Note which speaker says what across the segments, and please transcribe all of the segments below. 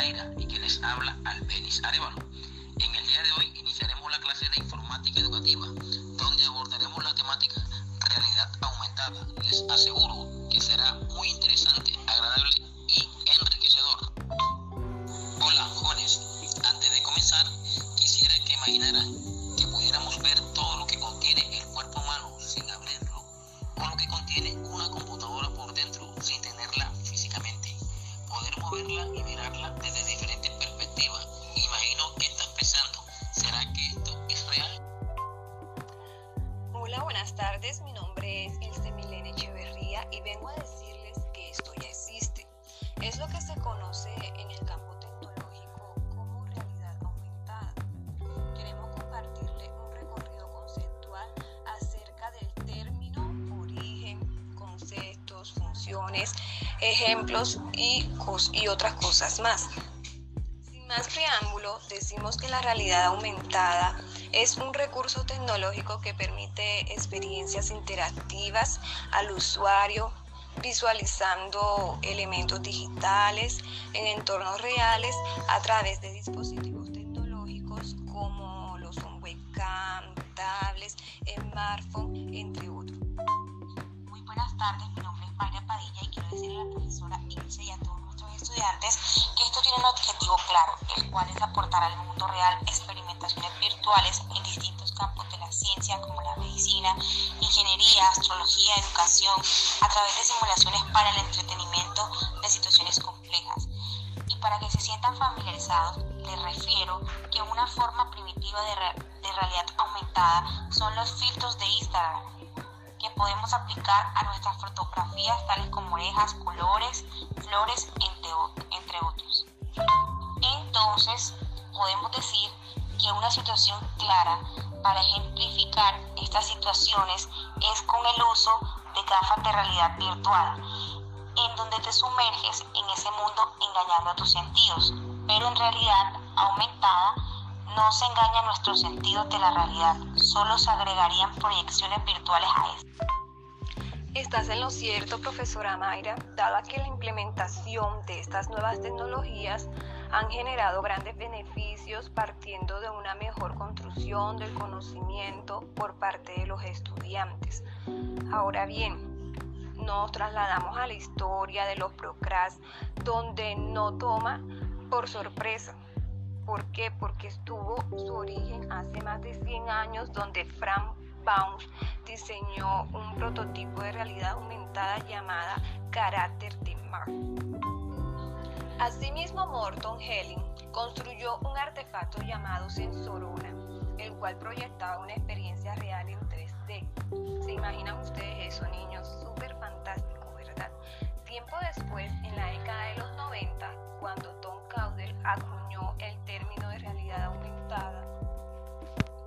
Speaker 1: Y que les habla Albenis Arevalo. En el día de hoy iniciaremos la clase de informática educativa, donde abordaremos la temática realidad aumentada. Les aseguro moverla y mirarla desde diferentes perspectivas. Imagino que están pensando, ¿será que esto es real?
Speaker 2: Hola, buenas tardes. Mi nombre es Ilse Milene Echeverría y vengo a decirles que esto ya existe. Es lo que se conoce en el campo tecnológico como realidad aumentada. Queremos compartirle un recorrido conceptual acerca del término, origen, conceptos, funciones, ejemplos y, y otras cosas más. Sin más preámbulo, decimos que la realidad aumentada es un recurso tecnológico que permite experiencias interactivas al usuario, visualizando elementos digitales en entornos reales a través de dispositivos tecnológicos como lo son webcam, tablets, smartphone, entre otros.
Speaker 3: Muy buenas tardes, mi nombre Padilla y quiero decirle a la profesora Ilse y a todos nuestros estudiantes que esto tiene un objetivo claro, el cual es aportar al mundo real experimentaciones virtuales en distintos campos de la ciencia como la medicina, ingeniería, astrología, educación, a través de simulaciones para el entretenimiento de situaciones complejas. Y para que se sientan familiarizados, les refiero que una forma primitiva de, re- de realidad aumentada son los filtros de Instagram que podemos aplicar a nuestras fotografías tales como orejas, colores, flores, entre, entre otros. Entonces, podemos decir que una situación clara para ejemplificar estas situaciones es con el uso de gafas de realidad virtual, en donde te sumerges en ese mundo engañando a tus sentidos, pero en realidad aumentada no se engañan nuestros sentidos de la realidad, solo se agregarían proyecciones virtuales a esto.
Speaker 2: Estás en lo cierto, profesora Mayra, dada que la implementación de estas nuevas tecnologías han generado grandes beneficios partiendo de una mejor construcción del conocimiento por parte de los estudiantes. Ahora bien, nos trasladamos a la historia de los Procras, donde no toma por sorpresa. ¿Por qué? Porque estuvo su origen hace más de 100 años, donde Frank Baum diseñó un prototipo de realidad aumentada llamada Carácter de Mar. Asimismo, Morton Helling construyó un artefacto llamado Sensorona, el cual proyectaba una experiencia real en 3D. ¿Se imaginan ustedes eso, niños? Súper fantástico, ¿verdad? Tiempo después, en la década de los 90, cuando Tom Caudell acuñó el término de realidad aumentada,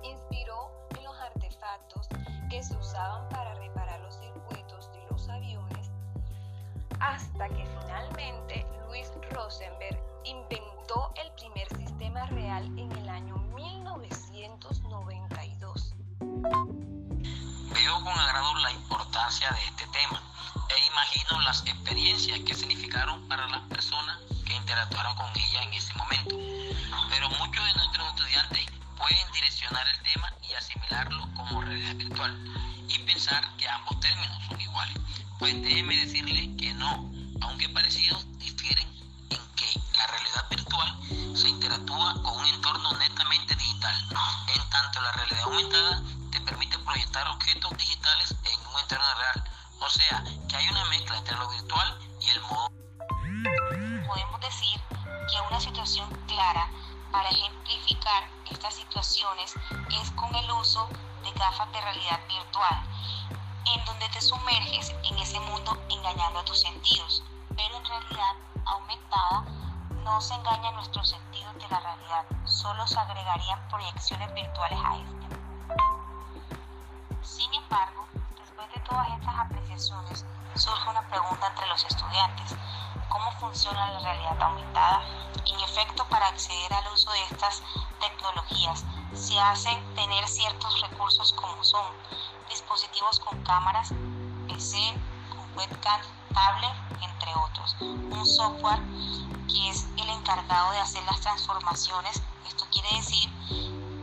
Speaker 2: inspiró en los artefactos que se usaban para reparar los circuitos de los aviones, hasta que finalmente Louis Rosenberg inventó el primer sistema real en el año 1992.
Speaker 1: Veo con agrado la importancia de este tema e imagino las experiencias que significaron para las personas interactuaron con ella en ese momento. Pero muchos de nuestros estudiantes pueden direccionar el tema y asimilarlo como realidad virtual y pensar que ambos términos son iguales. Pues déjeme decirle que no,
Speaker 3: decir que una situación clara para ejemplificar estas situaciones es con el uso de gafas de realidad virtual, en donde te sumerges en ese mundo engañando a tus sentidos, pero en realidad aumentada no se engañan nuestros sentidos de la realidad, solo se agregarían proyecciones virtuales a este. Sin embargo, después de todas estas apreciaciones, surge una pregunta entre los estudiantes. ¿Cómo funciona la realidad aumentada? En efecto, para acceder al uso de estas tecnologías, se hacen tener ciertos recursos como son dispositivos con cámaras, PC, webcam, tablet, entre otros. Un software que es el encargado de hacer las transformaciones, esto quiere decir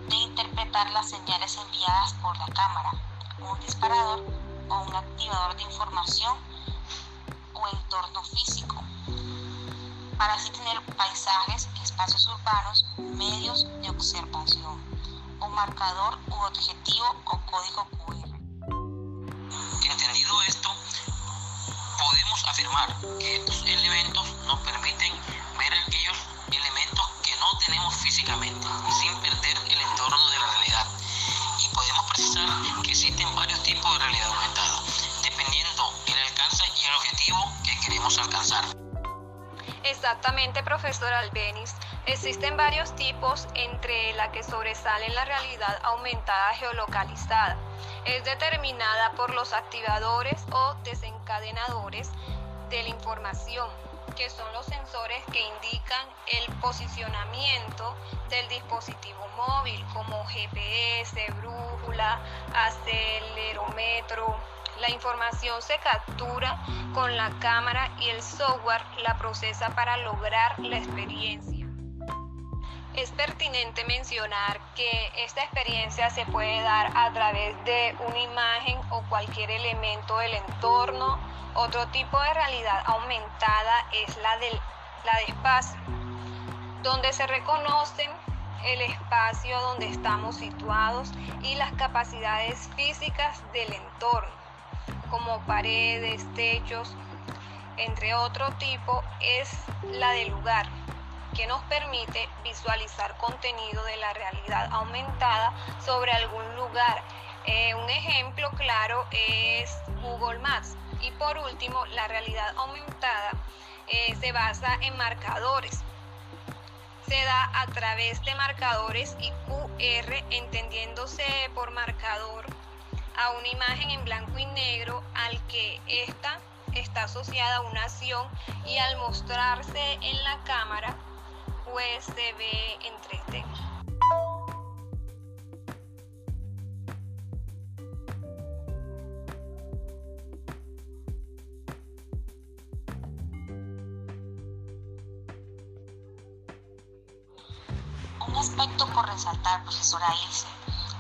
Speaker 3: de interpretar las señales enviadas por la cámara. Un disparador o un activador de información o entorno físico para así tener paisajes, espacios urbanos, medios de observación, o marcador u objetivo o código QR.
Speaker 1: Entendido esto, podemos afirmar que estos elementos alcanzar.
Speaker 2: Exactamente, profesor Albenis. Existen varios tipos entre la que sobresale la realidad aumentada geolocalizada. Es determinada por los activadores o desencadenadores de la información, que son los sensores que indican el posicionamiento del dispositivo móvil, como GPS, brújula, acelerómetro, la información se captura con la cámara y el software la procesa para lograr la experiencia. Es pertinente mencionar que esta experiencia se puede dar a través de una imagen o cualquier elemento del entorno. Otro tipo de realidad aumentada es la, del, la de espacio, donde se reconocen el espacio donde estamos situados y las capacidades físicas del entorno como paredes, techos, entre otro tipo, es la del lugar, que nos permite visualizar contenido de la realidad aumentada sobre algún lugar. Eh, un ejemplo claro es Google Maps. Y por último, la realidad aumentada eh, se basa en marcadores. Se da a través de marcadores y QR, entendiéndose por marcador a una imagen en blanco y negro al que esta está asociada a una acción y al mostrarse en la cámara pues se ve en 3D.
Speaker 3: Un aspecto por resaltar, profesora Ilse,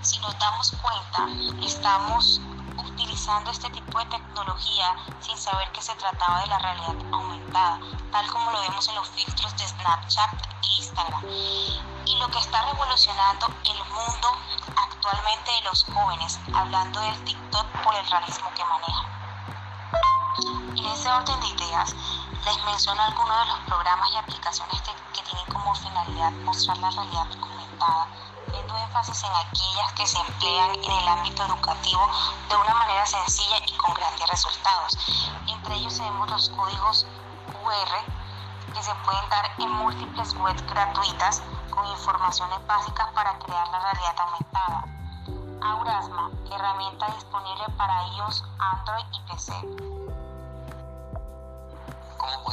Speaker 3: si nos damos cuenta, estamos utilizando este tipo de tecnología sin saber que se trataba de la realidad aumentada, tal como lo vemos en los filtros de Snapchat e Instagram. Y lo que está revolucionando el mundo actualmente de los jóvenes, hablando del TikTok por el realismo que maneja. En ese orden de ideas, les menciono algunos de los programas y aplicaciones que tienen como finalidad mostrar la realidad aumentada poniendo énfasis en aquellas que se emplean en el ámbito educativo de una manera sencilla y con grandes resultados. Entre ellos tenemos los códigos QR que se pueden dar en múltiples webs gratuitas con informaciones básicas para crear la realidad aumentada. Aurasma, herramienta disponible para iOS, Android y PC.
Speaker 1: Como